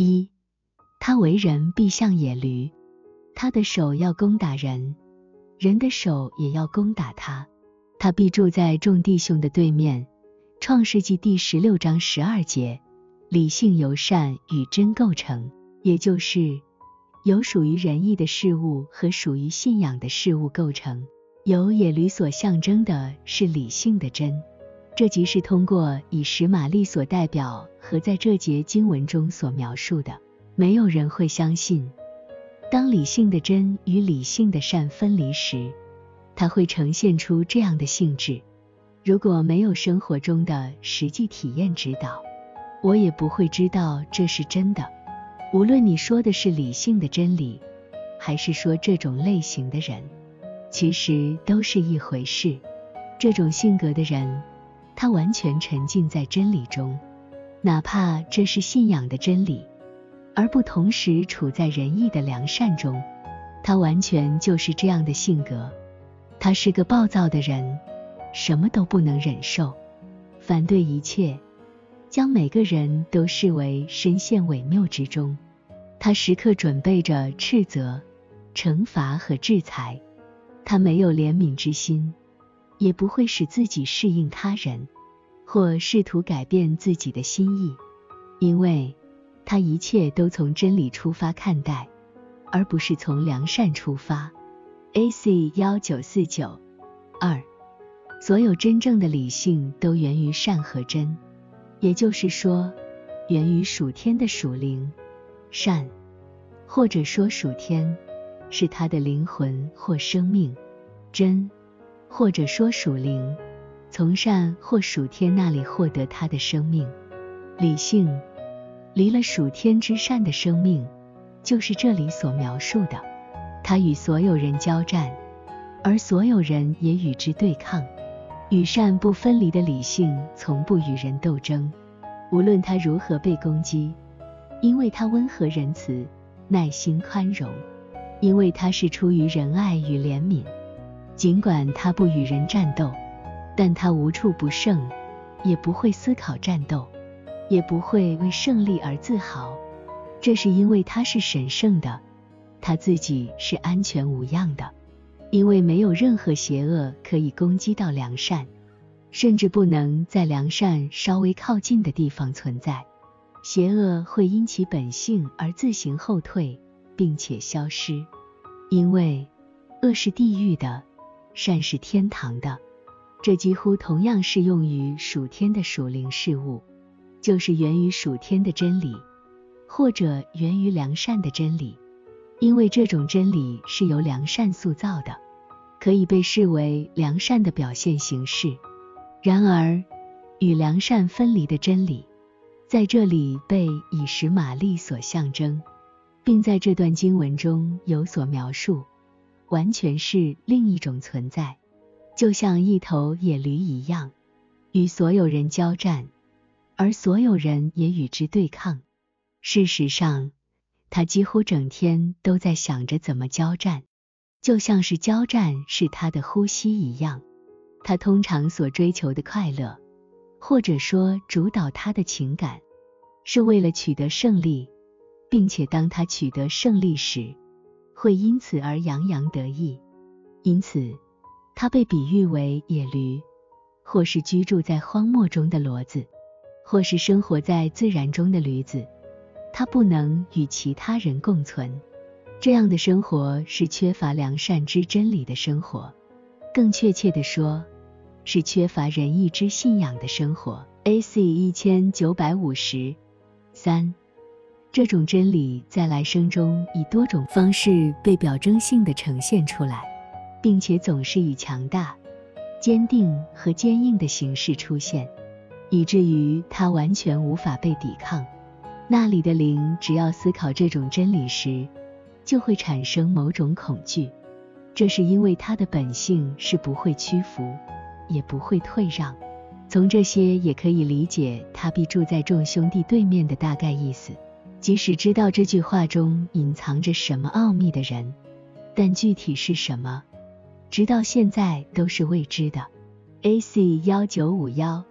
一，他为人必像野驴，他的手要攻打人，人的手也要攻打他。他必住在众弟兄的对面。创世纪第十六章十二节，理性由善与真构成，也就是由属于仁义的事物和属于信仰的事物构成。由野驴所象征的是理性的真，这即是通过以实玛利所代表和在这节经文中所描述的。没有人会相信，当理性的真与理性的善分离时，它会呈现出这样的性质。如果没有生活中的实际体验指导，我也不会知道这是真的。无论你说的是理性的真理，还是说这种类型的人。其实都是一回事。这种性格的人，他完全沉浸在真理中，哪怕这是信仰的真理，而不同时处在仁义的良善中。他完全就是这样的性格。他是个暴躁的人，什么都不能忍受，反对一切，将每个人都视为深陷伪谬之中。他时刻准备着斥责、惩罚和制裁。他没有怜悯之心，也不会使自己适应他人，或试图改变自己的心意，因为他一切都从真理出发看待，而不是从良善出发。A.C. 幺九四九二，所有真正的理性都源于善和真，也就是说，源于属天的属灵善，或者说属天。是他的灵魂或生命，真，或者说属灵，从善或属天那里获得他的生命。理性离了属天之善的生命，就是这里所描述的。他与所有人交战，而所有人也与之对抗。与善不分离的理性从不与人斗争，无论他如何被攻击，因为他温和仁慈、耐心宽容。因为他是出于仁爱与怜悯，尽管他不与人战斗，但他无处不胜，也不会思考战斗，也不会为胜利而自豪。这是因为他是神圣的，他自己是安全无恙的。因为没有任何邪恶可以攻击到良善，甚至不能在良善稍微靠近的地方存在。邪恶会因其本性而自行后退。并且消失，因为恶是地狱的，善是天堂的。这几乎同样适用于属天的属灵事物，就是源于属天的真理，或者源于良善的真理。因为这种真理是由良善塑造的，可以被视为良善的表现形式。然而，与良善分离的真理，在这里被以实玛利所象征。并在这段经文中有所描述，完全是另一种存在，就像一头野驴一样，与所有人交战，而所有人也与之对抗。事实上，他几乎整天都在想着怎么交战，就像是交战是他的呼吸一样。他通常所追求的快乐，或者说主导他的情感，是为了取得胜利。并且当他取得胜利时，会因此而洋洋得意。因此，他被比喻为野驴，或是居住在荒漠中的骡子，或是生活在自然中的驴子。他不能与其他人共存。这样的生活是缺乏良善之真理的生活，更确切的说，是缺乏仁义之信仰的生活。A.C. 一千九百五十三。这种真理在来生中以多种方式被表征性的呈现出来，并且总是以强大、坚定和坚硬的形式出现，以至于它完全无法被抵抗。那里的灵只要思考这种真理时，就会产生某种恐惧。这是因为它的本性是不会屈服，也不会退让。从这些也可以理解他必住在众兄弟对面的大概意思。即使知道这句话中隐藏着什么奥秘的人，但具体是什么，直到现在都是未知的。A.C. 幺九五幺